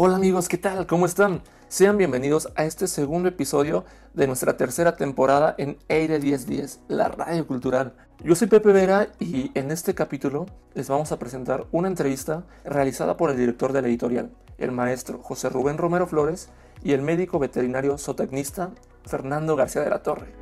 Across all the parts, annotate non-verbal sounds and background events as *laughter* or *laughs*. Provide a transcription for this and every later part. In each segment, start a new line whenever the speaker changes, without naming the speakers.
Hola amigos, ¿qué tal? ¿Cómo están? Sean bienvenidos a este segundo episodio de nuestra tercera temporada en Aire 1010, la radio cultural. Yo soy Pepe Vera y en este capítulo les vamos a presentar una entrevista realizada por el director de la editorial, el maestro José Rubén Romero Flores y el médico veterinario zootecnista Fernando García de la Torre.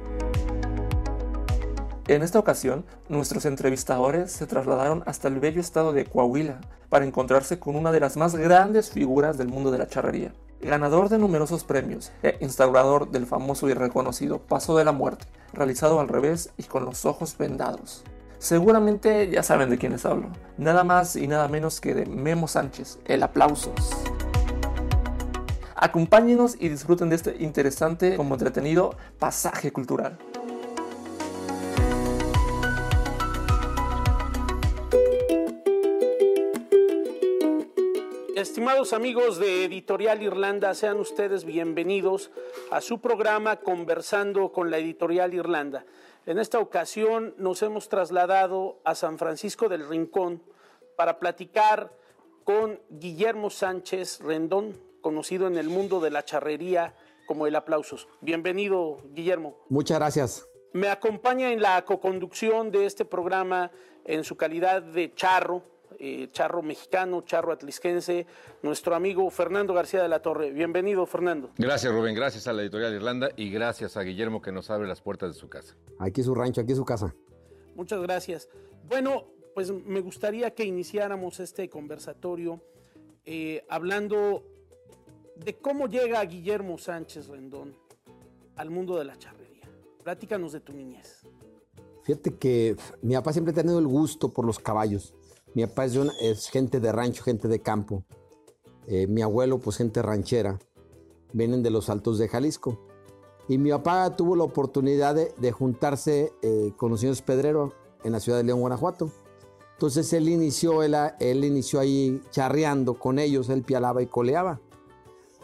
En esta ocasión, nuestros entrevistadores se trasladaron hasta el bello estado de Coahuila para encontrarse con una de las más grandes figuras del mundo de la charrería. Ganador de numerosos premios e instaurador del famoso y reconocido Paso de la Muerte, realizado al revés y con los ojos vendados. Seguramente ya saben de quiénes hablo, nada más y nada menos que de Memo Sánchez, el aplausos. Acompáñenos y disfruten de este interesante como entretenido pasaje cultural.
Estimados amigos de Editorial Irlanda, sean ustedes bienvenidos a su programa Conversando con la Editorial Irlanda. En esta ocasión nos hemos trasladado a San Francisco del Rincón para platicar con Guillermo Sánchez Rendón, conocido en el mundo de la charrería como el aplausos. Bienvenido, Guillermo.
Muchas gracias.
Me acompaña en la coconducción de este programa en su calidad de charro, eh, charro mexicano, charro atlisquense, nuestro amigo Fernando García de la Torre. Bienvenido, Fernando.
Gracias, Rubén. Gracias a la editorial Irlanda y gracias a Guillermo que nos abre las puertas de su casa.
Aquí es su rancho, aquí es su casa.
Muchas gracias. Bueno, pues me gustaría que iniciáramos este conversatorio eh, hablando de cómo llega Guillermo Sánchez Rendón al mundo de la charrería. Platícanos de tu niñez.
Fíjate que mi papá siempre ha tenido el gusto por los caballos. Mi papá es, gente de rancho, gente de campo. Eh, mi abuelo, pues gente ranchera. Vienen de los altos de Jalisco. Y mi papá tuvo la oportunidad de, juntarse eh, con los señores Pedrero en la ciudad de León, Guanajuato. Entonces él inició, él, él inició ahí charreando con ellos, él pialaba y coleaba.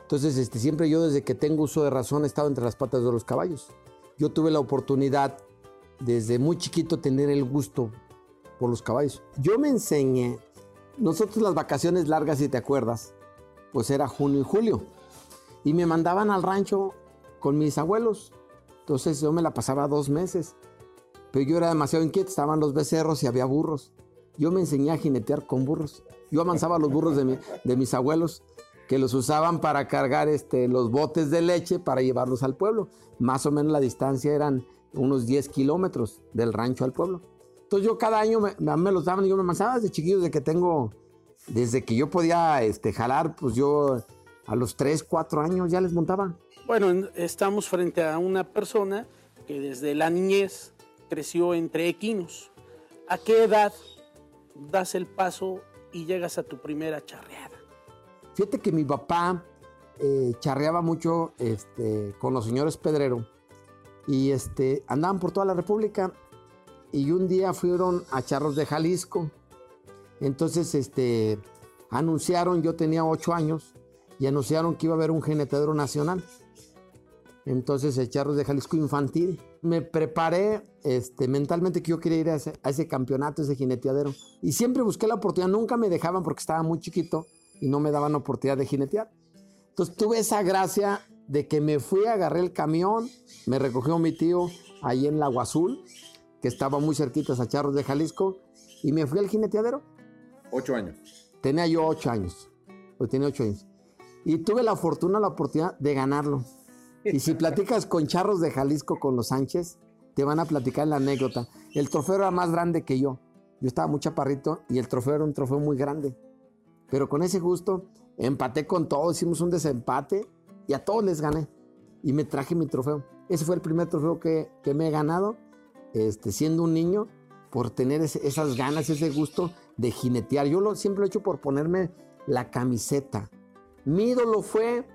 Entonces este, siempre yo desde que tengo uso de razón he estado entre las patas de los caballos. Yo tuve la oportunidad desde muy chiquito tener el gusto por los caballos. Yo me enseñé, nosotros las vacaciones largas, si te acuerdas, pues era junio y julio. Y me mandaban al rancho con mis abuelos. Entonces yo me la pasaba dos meses. Pero yo era demasiado inquieto, estaban los becerros y había burros. Yo me enseñé a jinetear con burros. Yo avanzaba los burros de, de mis abuelos que los usaban para cargar este, los botes de leche para llevarlos al pueblo. Más o menos la distancia eran unos 10 kilómetros del rancho al pueblo. Entonces yo cada año me, me los daban y yo me manzaba desde chiquillo, desde que tengo, desde que yo podía este, jalar, pues yo a los 3, 4 años ya les montaba.
Bueno, estamos frente a una persona que desde la niñez creció entre equinos. ¿A qué edad das el paso y llegas a tu primera charreada?
Fíjate que mi papá eh, charreaba mucho este, con los señores Pedrero y este, andaban por toda la República y un día fueron a Charros de Jalisco. Entonces, este, anunciaron, yo tenía ocho años, y anunciaron que iba a haber un genetadero nacional. Entonces, el Charros de Jalisco infantil. Me preparé este, mentalmente que yo quería ir a ese, a campeonato, ese jineteadero. Y siempre busqué la oportunidad, nunca me dejaban porque estaba muy chiquito y no me daban oportunidad de jinetear. Entonces tuve esa gracia de que me fui, agarré el camión, me recogió mi tío ahí en Lago Azul que estaba muy cerquita a Charros de Jalisco, y me fui al jineteadero.
Ocho años.
Tenía yo ocho años, pues tenía ocho años. Y tuve la fortuna, la oportunidad de ganarlo. Y si platicas con Charros de Jalisco, con los Sánchez, te van a platicar la anécdota. El trofeo era más grande que yo. Yo estaba muy chaparrito y el trofeo era un trofeo muy grande. Pero con ese gusto, empaté con todos, hicimos un desempate y a todos les gané. Y me traje mi trofeo. Ese fue el primer trofeo que, que me he ganado este, siendo un niño, por tener esas ganas, ese gusto de jinetear. Yo lo, siempre lo he hecho por ponerme la camiseta. Mi ídolo fue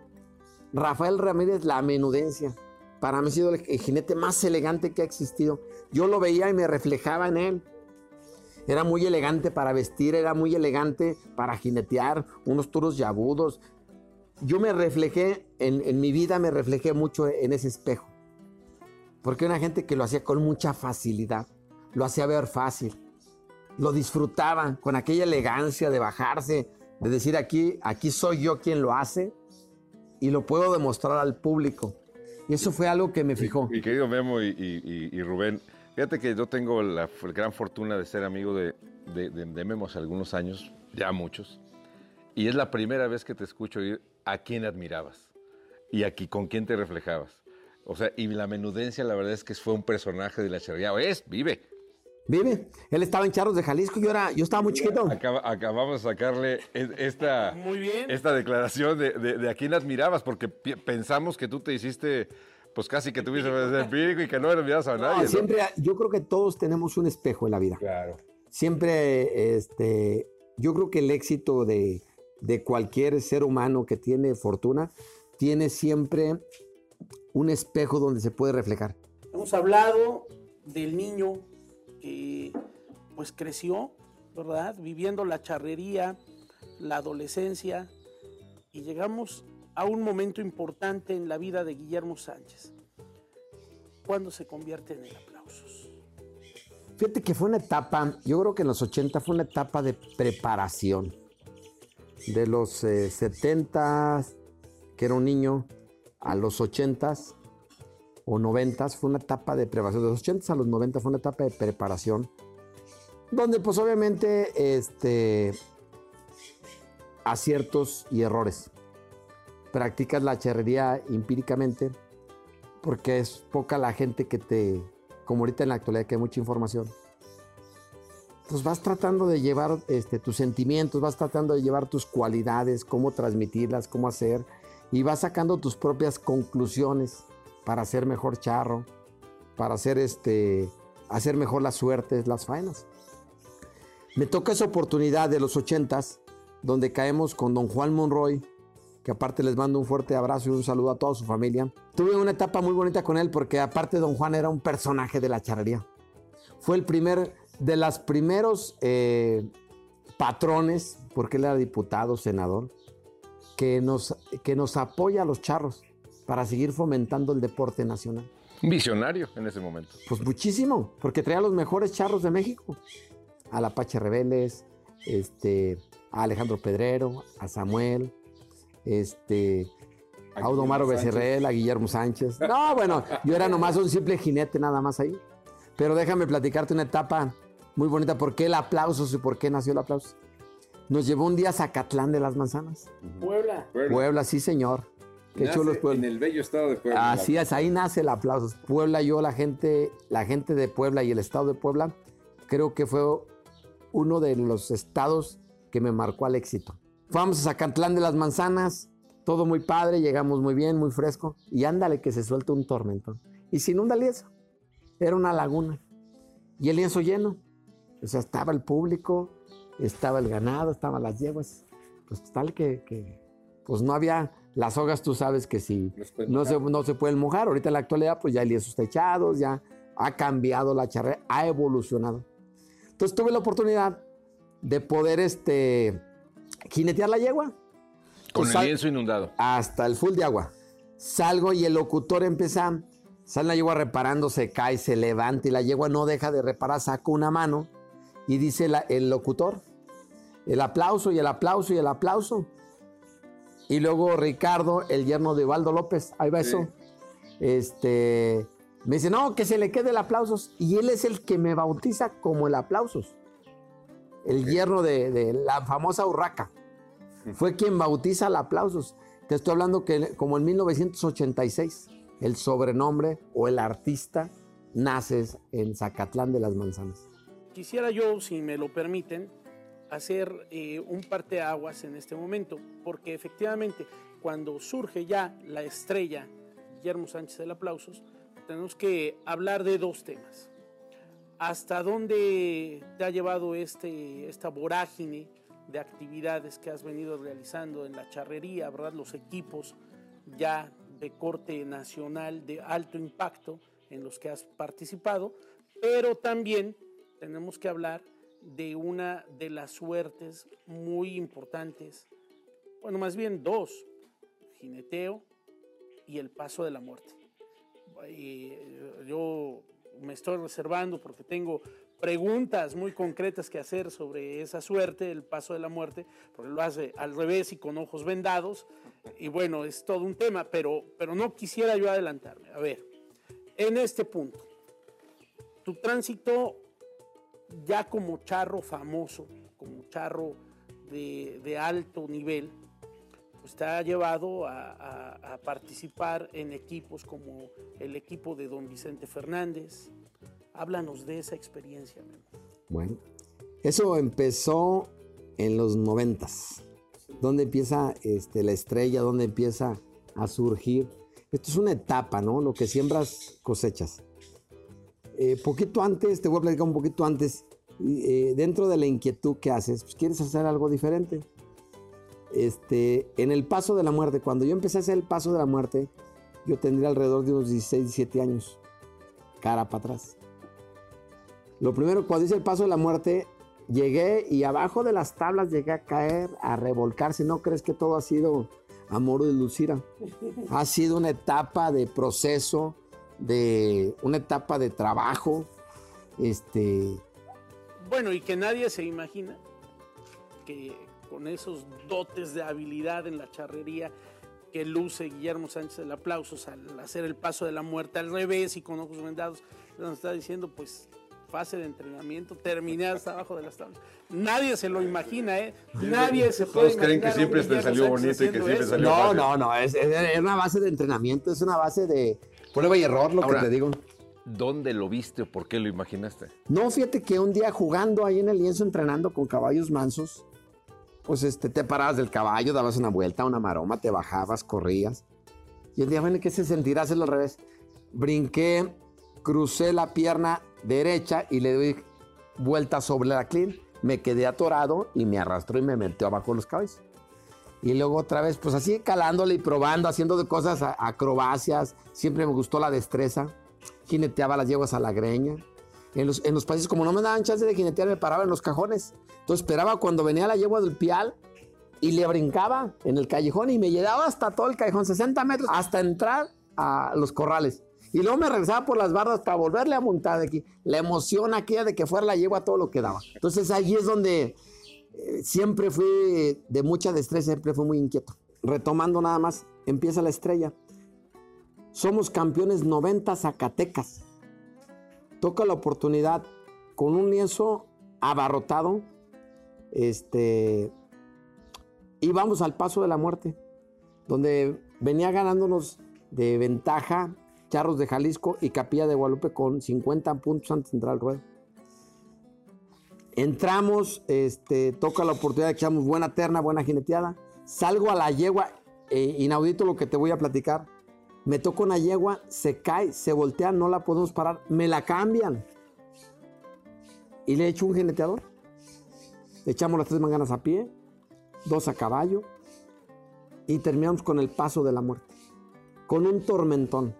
Rafael Ramírez, la menudencia. Para mí ha sido el jinete más elegante que ha existido. Yo lo veía y me reflejaba en él. Era muy elegante para vestir, era muy elegante para jinetear, unos turos agudos. Yo me reflejé, en, en mi vida me reflejé mucho en ese espejo. Porque una gente que lo hacía con mucha facilidad, lo hacía ver fácil, lo disfrutaban con aquella elegancia de bajarse de decir aquí, aquí soy yo quien lo hace y lo puedo demostrar al público. Y eso fue algo que me fijó.
Mi querido Memo y, y- y Rubén, fíjate que yo tengo la gran fortuna de ser amigo de, de, de- de Memo hace algunos años, ya muchos, y es la primera vez que te escucho ir a quién admirabas y aquí con quién te reflejabas. O sea, y la menudencia, la verdad es que fue un personaje de la charrería. Es, vive.
Vive. Él estaba en Charros de Jalisco, yo, era, yo estaba muy chiquito.
Acaba- acabamos de sacarle esta,
Muy bien.
esta declaración de, de- de a quién admirabas, porque pensamos que tú te hiciste, pues casi que tuviste el empírico y que no admirabas a nadie. ¿no?
siempre, yo creo que todos tenemos un espejo en la vida.
Claro.
Siempre, este, yo creo que el éxito de, de cualquier ser humano que tiene fortuna tiene siempre un espejo donde se puede reflejar.
Hemos hablado del niño que pues creció, ¿verdad? Viviendo la charrería, la adolescencia y llegamos a un momento importante en la vida de Guillermo Sánchez. ¿Cuándo se convierte en el aplausos?
Fíjate que fue una etapa, yo creo que en los 80 fue una etapa de preparación. De los eh, 70, que era un niño, a los 80 o 90 fue una etapa de preparación. De los 80 a los 90 fue una etapa de preparación. Donde pues obviamente este, aciertos y errores. Practicas la charrería empíricamente porque es poca la gente que te, como ahorita en la actualidad que hay mucha información, pues vas tratando de llevar este, tus sentimientos, vas tratando de llevar tus cualidades, cómo transmitirlas, cómo hacer, y vas sacando tus propias conclusiones para hacer mejor charro, para hacer, este, hacer mejor las suertes, las faenas. Me toca esa oportunidad de los ochentas, donde caemos con don Juan Monroy, que aparte les mando un fuerte abrazo y un saludo a toda su familia. Tuve una etapa muy bonita con él porque aparte don Juan era un personaje de la charrería. Fue el primer, de los primeros eh, patrones, porque él era diputado, senador, que nos, que nos apoya a los charros para seguir fomentando el deporte nacional.
Visionario en ese momento.
Pues muchísimo, porque traía los mejores charros de México. A la Pache Rebeles, este, a Alejandro Pedrero, a Samuel, este, a Audomaro Becerrel, a Guillermo Sánchez. No, bueno, yo era nomás un simple jinete nada más ahí. Pero déjame platicarte una etapa muy bonita. ¿Por qué el aplauso y por qué nació el aplauso? Nos llevó un día a Zacatlán de las Manzanas.
Puebla.
Puebla, sí, señor. Qué
Nace
chulo es Puebla.
En el bello estado de Puebla.
Así es, ahí nace el aplauso. Puebla, yo, la gente, la gente de Puebla y el estado de Puebla, creo que fue uno de los estados que me marcó al éxito. Fuimos a Zacatlán de las Manzanas, todo muy padre, llegamos muy bien, muy fresco, y ándale que se suelta un tormentón. Y se inunda el lienzo. Era una laguna. Y el lienzo lleno. O sea, estaba el público, estaba el ganado, estaban las yeguas. Pues tal que, que pues no había las sogas, tú sabes que si
No se pueden
no se, pueden mojar. Ahorita en la actualidad, pues ya hay lienzos techados, ya ha cambiado la charrea, ha evolucionado. Entonces tuve la oportunidad de poder este, jinetear la yegua.
Con
Pues
el lienzo inundado.
hasta el full de agua. Salgo y el locutor empieza, sale la yegua reparando, se cae, se levanta y la yegua no deja de reparar, saca una mano y dice la- el locutor, el aplauso y el aplauso y el aplauso. Y luego Ricardo, el yerno de Valdo López, ahí va
Sí.
eso. Este, me dice, no, que se le quede el aplausos. Y él es el que me bautiza como el aplausos. El yerno de, de la famosa Urraca. Fue quien bautiza el aplausos. Te estoy hablando que como en 1986, el sobrenombre o el artista nace en Zacatlán de las Manzanas.
Quisiera yo, si me lo permiten, hacer eh, un parteaguas en este momento, porque efectivamente cuando surge ya la estrella Guillermo Sánchez del Aplausos, tenemos que hablar de dos temas. ¿Hasta dónde te ha llevado este, esta vorágine de actividades que has venido realizando en la charrería, verdad? Los equipos ya de corte nacional de alto impacto en los que has participado, pero también tenemos que hablar de una de las suertes muy importantes, bueno, más bien dos, jineteo y el paso de la muerte. Eh, yo me estoy reservando porque tengo preguntas muy concretas que hacer sobre esa suerte, el paso de la muerte, porque lo hace al revés y con ojos vendados. Y bueno, es todo un tema, pero, pero no quisiera yo adelantarme. A ver, en este punto, tu tránsito ya como charro famoso, como charro de, alto nivel, pues te ha llevado a, a participar en equipos como el equipo de don Vicente Fernández, Háblanos de esa experiencia.
Bueno, eso empezó en los noventas. ¿Dónde empieza este, la estrella? ¿Dónde empieza a surgir? Esto es una etapa, ¿no? Lo que siembras, cosechas. Eh, poquito antes, te voy a platicar un poquito antes, eh, dentro de la inquietud que haces, pues quieres hacer algo diferente. Este, en el paso de la muerte, cuando yo empecé a hacer el paso de la muerte, yo tendría alrededor de unos 16, 17 años, cara para atrás. Lo primero, cuando hice el paso de la muerte, llegué y abajo de las tablas llegué a caer, a revolcarse. ¿No crees que todo ha sido amor de Lucira? Ha sido una etapa de proceso, de una etapa de trabajo. Este.
Bueno, y que nadie se imagina que con esos dotes de habilidad en la charrería que luce Guillermo Sánchez el aplausos al hacer el paso de la muerte al revés y con ojos vendados, nos está diciendo, pues fase de entrenamiento, terminé hasta abajo de las tablas. Nadie se lo imagina, ¿eh? Nadie se puede
Todos creen que siempre te salió bonito y que siempre salió
No, no, no, es, una base de entrenamiento, es una base de prueba y error, lo que te digo.
¿Dónde lo viste o por qué lo imaginaste?
No, fíjate que un día jugando ahí en el lienzo, entrenando con caballos mansos, pues este, te parabas del caballo, dabas una vuelta, una maroma, te bajabas, corrías. Y el día, bueno, ¿qué se sentirá hacerlo al revés? Brinqué, crucé la pierna derecha y le doy vuelta sobre la clean. Me quedé atorado y me arrastró y me metió abajo los caballos. Y luego otra vez, pues así calándole y probando, haciendo de cosas, acrobacias. Siempre me gustó la destreza. Jineteaba las yeguas a la greña. En los, en los países, como no me daban chance de jinetear, me paraba en los cajones. Entonces esperaba cuando venía la yegua del pial y le brincaba en el callejón y me llevaba hasta todo el callejón, 60 metros, hasta entrar a los corrales. Y luego me regresaba por las bardas para volverle a montar de aquí. La emoción aquella de que fuera la a todo lo que daba. Entonces ahí es donde siempre fui de mucha destreza, siempre fui muy inquieto. Retomando nada más, empieza la estrella. Somos campeones 90 Zacatecas. Toca la oportunidad con un lienzo abarrotado. Este. Y vamos al paso de la muerte, donde venía ganándonos de ventaja Charros de Jalisco y Capilla de Guadalupe con 50 puntos antes de entrar al ruedo. Entramos, este, toca la oportunidad echamos buena terna, buena jineteada. Salgo a la yegua, eh, inaudito lo que te voy a platicar. Me toco una yegua, se cae, se voltea, no la podemos parar, me la cambian. Y le echo un jineteador. echamos las tres manganas a pie, dos a caballo y terminamos con el paso de la muerte. Con un tormentón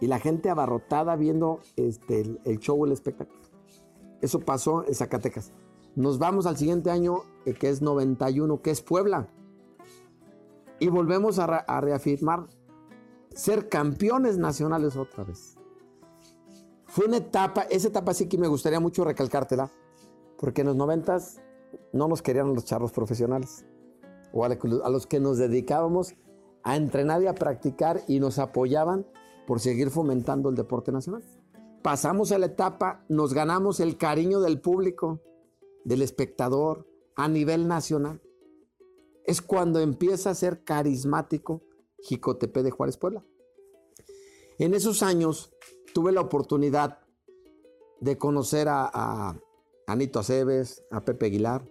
y la gente abarrotada viendo este, el, show, el espectáculo. Eso pasó en Zacatecas. Nos vamos al siguiente año, eh, que es 91, que es Puebla. Y volvemos a, reafirmar ser campeones nacionales otra vez. Fue una etapa, esa etapa sí que me gustaría mucho recalcártela, porque en los 90 no nos querían los charros profesionales, o a los que nos dedicábamos a entrenar y a practicar y nos apoyaban por seguir fomentando el deporte nacional. Pasamos a la etapa, nos ganamos el cariño del público, del espectador, a nivel nacional. Es cuando empieza a ser carismático Jicotepe de Juárez Puebla. En esos años tuve la oportunidad de conocer a, Anito Aceves, a Pepe Aguilar.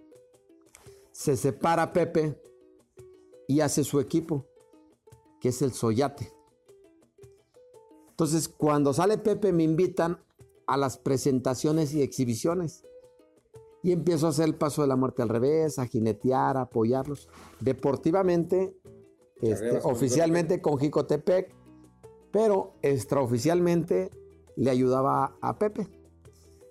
Se separa Pepe y hace su equipo, que es el Soyate. Entonces, cuando sale Pepe, me invitan a las presentaciones y exhibiciones. Y empiezo a hacer el paso de la muerte al revés, a jinetear, a apoyarlos. Deportivamente, este, oficialmente con Jicotepec, pero extraoficialmente le ayudaba a Pepe.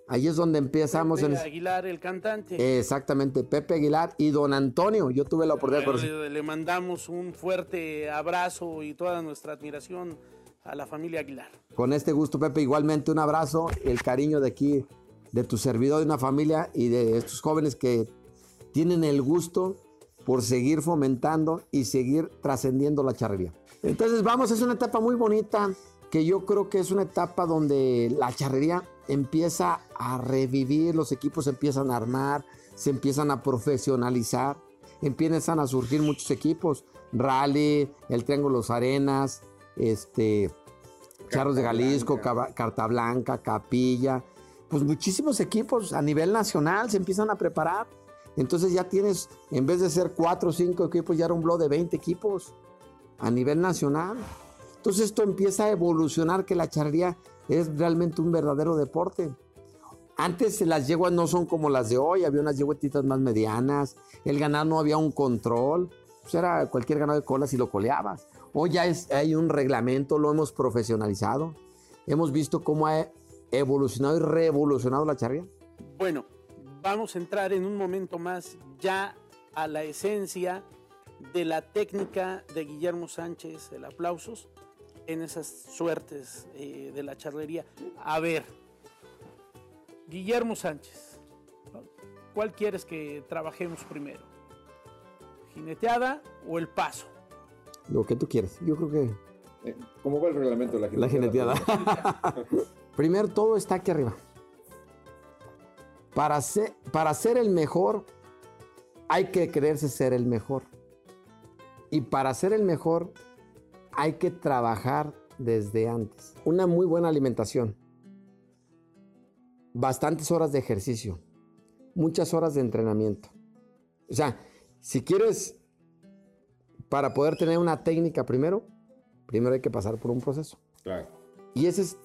Ahí es donde empezamos.
Pepe Aguilar, el cantante.
Exactamente, Pepe Aguilar y don Antonio. Yo tuve la oportunidad
de Le, le mandamos un fuerte abrazo y toda nuestra admiración a la familia Aguilar.
Con este gusto, Pepe, igualmente un abrazo, el cariño de aquí de tu servidor, de una familia y de estos jóvenes que tienen el gusto por seguir fomentando y seguir trascendiendo la charrería. Entonces vamos, es una etapa muy bonita que yo creo que es una etapa donde la charrería empieza a revivir, los equipos empiezan a armar, se empiezan a profesionalizar, empiezan a surgir muchos equipos, Rally, el Triángulo Los Arenas, este, Charros de Jalisco, Carta Blanca, Capilla, pues muchísimos equipos a nivel nacional se empiezan a preparar. Entonces ya tienes, en vez de ser cuatro o cinco equipos, ya era un blog de 20 equipos a nivel nacional. Entonces esto empieza a evolucionar que la charrería es realmente un verdadero deporte. Antes las yeguas no son como las de hoy, había unas yeguetitas más medianas, el ganado no había un control, pues era cualquier ganado de cola si lo coleabas. Hoy ya hay un reglamento, lo hemos profesionalizado, hemos visto cómo ha evolucionado y revolucionado la charrería.
Bueno, vamos a entrar en un momento más ya a la esencia de la técnica de Guillermo Sánchez, el aplausos, en esas suertes eh, de la charrería. A ver, Guillermo Sánchez, ¿cuál quieres que trabajemos primero? ¿Jineteada o el paso?
Lo que tú quieras. Yo creo que.
¿Cómo va el reglamento de la
jineteada? La jineteada. *laughs* Primero, todo está aquí arriba. Para ser, para ser el mejor, hay que creerse ser el mejor. Y para ser el mejor, hay que trabajar desde antes. Una muy buena alimentación. Bastantes horas de ejercicio. Muchas horas de entrenamiento. O sea, si quieres, para poder tener una técnica primero, primero hay que pasar por un proceso.
Claro.
Y ese es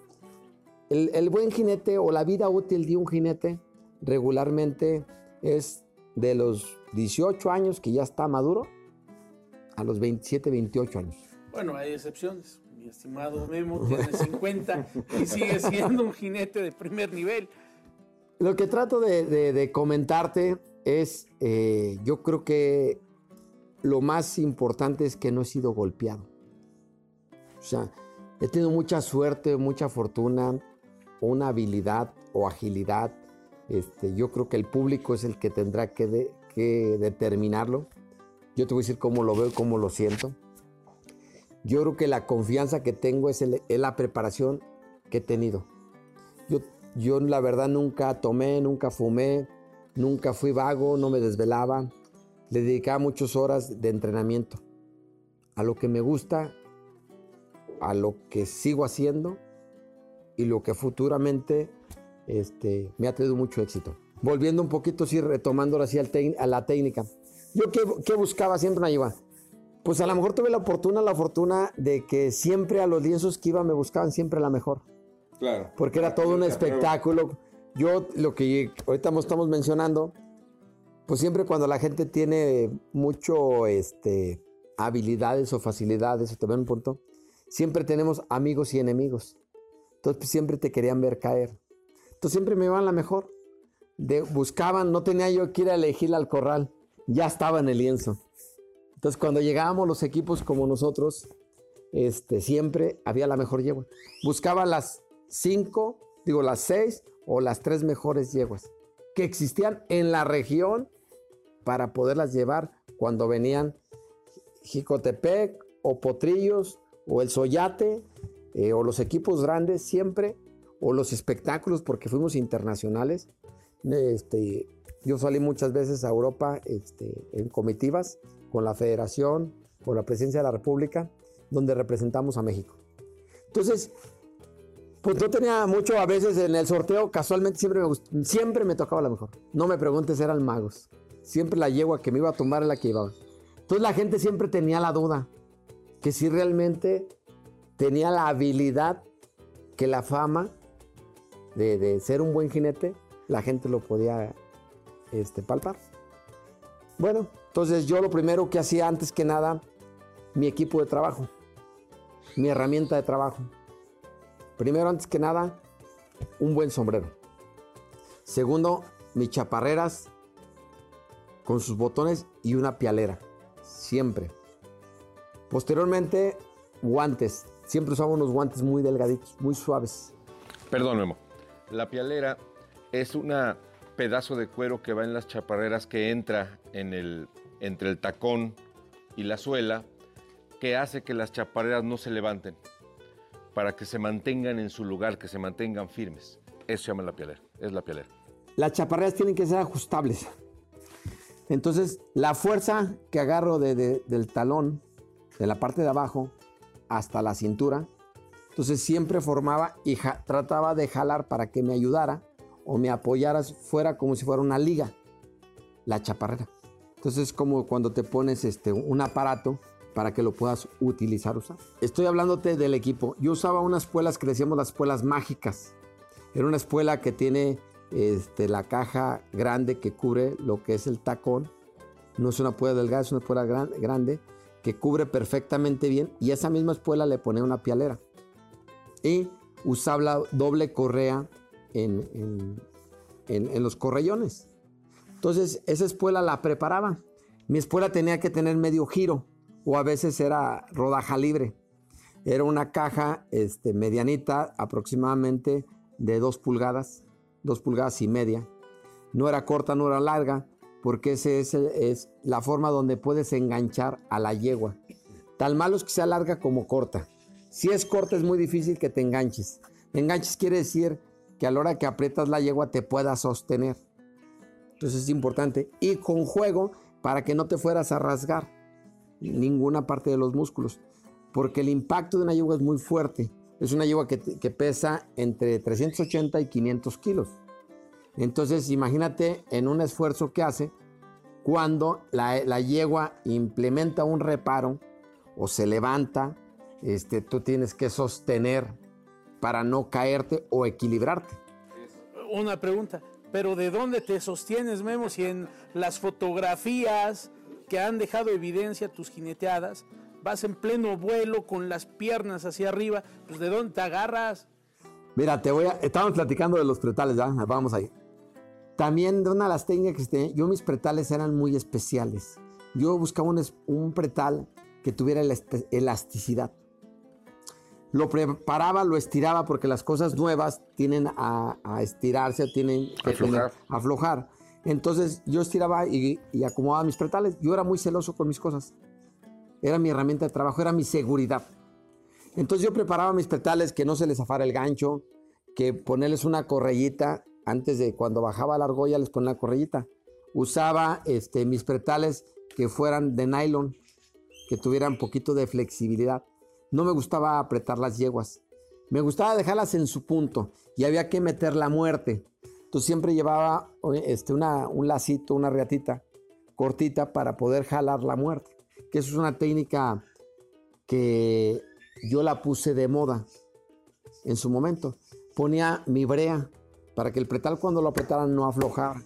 el, el buen jinete o la vida útil de un jinete regularmente es de los 18 años que ya está maduro a los 27, 28 años.
Bueno, hay excepciones. Mi estimado Memo *laughs* tiene 50 y sigue siendo un jinete de primer nivel.
Lo que trato de, comentarte es, eh, yo creo que lo más importante es que no he sido golpeado. O sea, he tenido mucha suerte, mucha fortuna, una habilidad o agilidad este, yo creo que el público es el que tendrá que, determinarlo. Yo te voy a decir cómo lo veo cómo lo siento. Yo creo que la confianza que tengo es, la preparación que he tenido. Yo, yo la verdad nunca tomé, nunca fumé, nunca fui vago, no me desvelaba. Le dedicaba muchas horas de entrenamiento a lo que me gusta, a lo que sigo haciendo y lo que futuramente este, me ha tenido mucho éxito. Volviendo un poquito, sí, retomando así a la técnica. ¿Yo qué, buscaba siempre la Pues a lo mejor tuve la fortuna, la fortuna de que siempre a los lienzos que iba me buscaban siempre la mejor.
Claro.
Porque era todo un espectáculo. Yo, lo que ahorita estamos mencionando, pues siempre cuando la gente tiene mucho este, habilidades o facilidades, te un punto, siempre tenemos amigos y enemigos. Entonces pues, siempre te querían ver caer. Entonces siempre me iban la mejor. Buscaban, no tenía yo que ir a elegir al corral, ya estaba en el lienzo. Entonces cuando llegábamos los equipos como nosotros, este, siempre había la mejor yegua. Buscaba las cinco, digo las seis o las tres mejores yeguas que existían en la región para poderlas llevar cuando venían Jicotepec o Potrillos o el Soyate eh, o los equipos grandes, siempre o los espectáculos, porque fuimos internacionales. Este, yo salí muchas veces a Europa este, en comitivas con la federación, con la presidencia de la República, donde representamos a México. Entonces, pues yo tenía mucho a veces en el sorteo, casualmente siempre me, siempre me tocaba la mejor. No me preguntes, eran magos. Siempre la yegua que me iba a tomar la que iba. Entonces la gente siempre tenía la duda, que si realmente tenía la habilidad que la fama de, ser un buen jinete, la gente lo podía este, palpar. Bueno, entonces yo lo primero que hacía antes que nada, mi equipo de trabajo, mi herramienta de trabajo. Primero, antes que nada, un buen sombrero. Segundo, mis chaparreras con sus botones y una pialera, siempre. Posteriormente, guantes. Siempre usaba unos guantes muy delgaditos, muy suaves.
Perdón, Memo. La pialera es un pedazo de cuero que va en las chaparreras que entra en el, entre el tacón y la suela, que hace que las chaparreras no se levanten, para que se mantengan en su lugar, que se mantengan firmes. Eso se llama la pielera, es la pielera.
Las chaparreras tienen que ser ajustables. Entonces, la fuerza que agarro del talón, de la parte de abajo, hasta la cintura, entonces siempre formaba y trataba de jalar para que me ayudara o me apoyaras fuera como si fuera una liga, la chaparrera. Entonces es como cuando te pones este, un aparato para que lo puedas utilizar, usar. Estoy hablándote del equipo. Yo usaba unas espuelas que decíamos las espuelas mágicas. Era una espuela que tiene este, la caja grande que cubre lo que es el tacón. No es una espuela delgada, es una espuela grande que cubre perfectamente bien. Y esa misma espuela le ponía una pialera. Y usaba doble correa en, en, los correllones. Entonces, esa espuela la preparaba. Mi espuela tenía que tener medio giro o a veces era rodaja libre. Era una caja este, medianita, aproximadamente de dos pulgadas, dos pulgadas y media. No era corta, no era larga, porque esa es, es, la forma donde puedes enganchar a la yegua. Tal malo es que sea larga como corta. Si es corta es muy difícil que te enganches. Enganches quiere decir que a la hora que aprietas la yegua te pueda sostener. Entonces es importante. Y con juego para que no te fueras a rasgar ninguna parte de los músculos. Porque el impacto de una yegua es muy fuerte. Es una yegua que, pesa entre 380 y 500 kilos. Entonces imagínate en un esfuerzo que hace cuando la, la yegua implementa un reparo o se levanta, este, tú tienes que sostener para no caerte o equilibrarte.
Una pregunta, pero ¿de dónde te sostienes, Memo? Si en las fotografías que han dejado evidencia tus jineteadas, vas en pleno vuelo con las piernas hacia arriba, pues ¿de dónde te agarras?
Mira, te voy a... Estábamos platicando de los pretales, ¿ya? Vamos ahí. También de una de las técnicas que tenía, yo mis pretales eran muy especiales. Yo buscaba un, un pretal que tuviera elasticidad lo preparaba, lo estiraba, porque las cosas nuevas tienen a, estirarse, tienen que aflojar. Entonces yo estiraba y, acomodaba mis pretales. Yo era muy celoso con mis cosas. Era mi herramienta de trabajo, era mi seguridad. Entonces yo preparaba mis pretales que no se les zafara el gancho, que ponerles una correillita. Antes de cuando bajaba la argolla les ponía la correillita. Usaba este, mis pretales que fueran de nylon, que tuvieran poquito de flexibilidad no me gustaba apretar las yeguas. Me gustaba dejarlas en su punto y había que meter la muerte. Entonces siempre llevaba este, una, un lacito, una reatita cortita para poder jalar la muerte. Que eso es una técnica que yo la puse de moda en su momento. Ponía mi brea para que el pretal cuando lo apretaran no aflojara.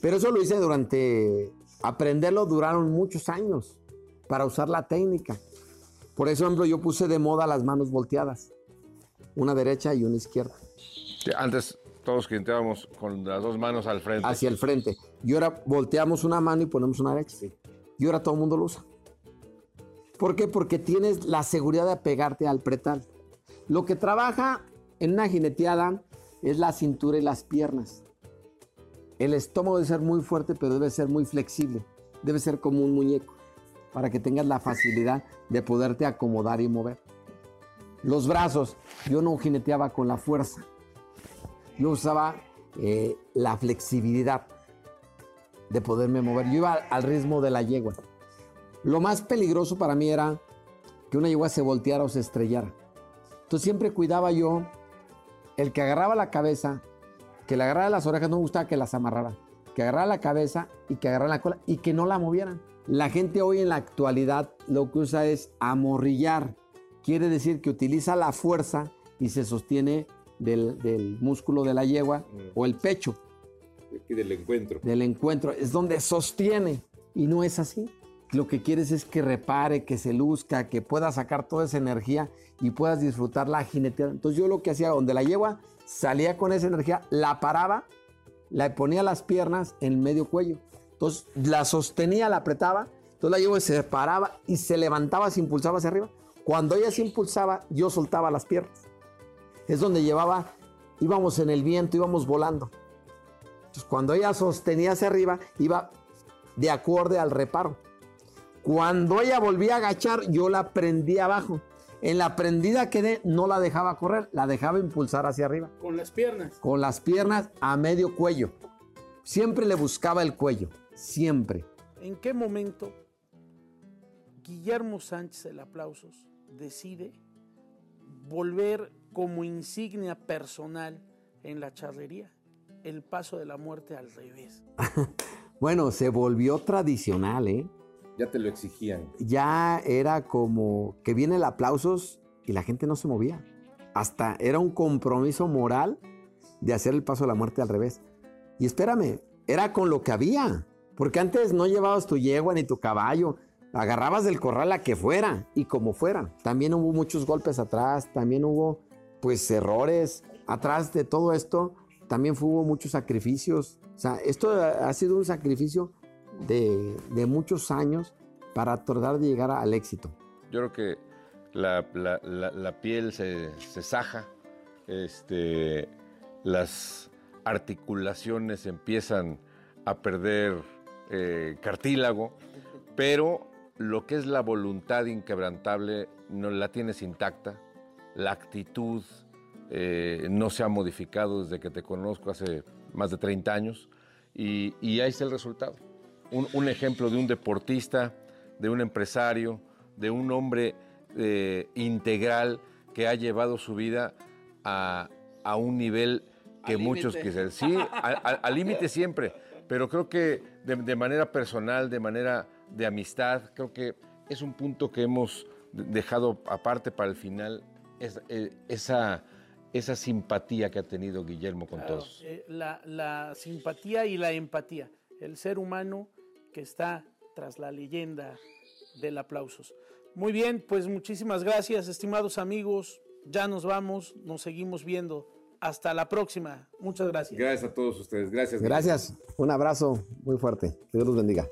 Pero eso lo hice durante... Aprenderlo duraron muchos años para usar la técnica. Por ejemplo, yo puse de moda las manos volteadas, una derecha y una izquierda.
Antes todos quinteábamos con las dos manos al frente.
Hacia el frente. Y ahora volteamos una mano y ponemos una derecha. Y ahora todo el mundo lo usa. ¿Por qué? Porque tienes la seguridad de apegarte al pretal. Lo que trabaja en una jineteada es la cintura y las piernas. El estómago debe ser muy fuerte, pero debe ser muy flexible. Debe ser como un muñeco para que tengas la facilidad de poderte acomodar y mover. Los brazos, yo no jineteaba con la fuerza, yo usaba eh, la flexibilidad de poderme mover. Yo iba al ritmo de la yegua. Lo más peligroso para mí era que una yegua se volteara o se estrellara. Entonces siempre cuidaba yo el que agarraba la cabeza, que le agarrara las orejas, no me gustaba que las amarrara, que agarrara la cabeza y que agarrara la cola y que no la movieran. La gente hoy en la actualidad lo que usa es amorrillar. Quiere decir que utiliza la fuerza y se sostiene del, músculo de la yegua mm. o el pecho.
Aquí del encuentro.
Del encuentro. Es donde sostiene. Y no es así. Lo que quieres es que repare, que se luzca, que pueda sacar toda esa energía y puedas disfrutar la jineteada. Entonces yo lo que hacía, donde la yegua salía con esa energía, la paraba, la ponía las piernas en medio cuello entonces la sostenía, la apretaba, entonces la yegua se paraba y se levantaba, se impulsaba hacia arriba. Cuando ella se impulsaba, yo soltaba las piernas. Es donde llevaba, íbamos en el viento, íbamos volando. Entonces, cuando ella sostenía hacia arriba, iba de acorde al reparo. Cuando ella volvía a agachar, yo la prendía abajo. En la prendida quedé, no la dejaba correr, la dejaba impulsar hacia arriba.
Con las piernas.
Con las piernas a medio cuello. Siempre le buscaba el cuello, siempre.
¿En qué momento Guillermo Sánchez, el aplausos, decide volver como insignia personal en la charrería el paso de la muerte al revés? *laughs*
bueno, se volvió tradicional, ¿eh?
Ya te lo exigían.
Ya era como que viene el aplausos y la gente no se movía. Hasta era un compromiso moral de hacer el paso de la muerte al revés. Y espérame, era con lo que había. Porque antes no llevabas tu yegua ni tu caballo. Agarrabas del corral la que fuera y como fuera. También hubo muchos golpes atrás, también hubo pues errores. Atrás de todo esto también hubo muchos sacrificios. O sea, esto ha sido un sacrificio de, muchos años para tratar de llegar al éxito.
Yo creo que la, piel se, se, saja, este, las articulaciones empiezan a perder eh, cartílago, pero lo que es la voluntad inquebrantable no la tienes intacta, la actitud eh, no se ha modificado desde que te conozco hace más de 30 años y, ahí está el resultado. Un, ejemplo de un deportista, de un empresario, de un hombre eh, integral que ha llevado su vida a, un nivel que muchos quisieran. Sí, al límite siempre, pero creo que de, manera personal, de manera de amistad, creo que es un punto que hemos dejado aparte para el final, eh, esa esa simpatía que ha tenido Guillermo con todos.
Eh, la, simpatía y la empatía, el ser humano que está tras la leyenda del aplausos. Muy bien, pues muchísimas gracias, estimados amigos. Ya nos vamos, nos seguimos viendo. Hasta la próxima. Muchas gracias.
Gracias a todos ustedes. Gracias.
Gracias. Un abrazo muy fuerte. Que Dios los bendiga.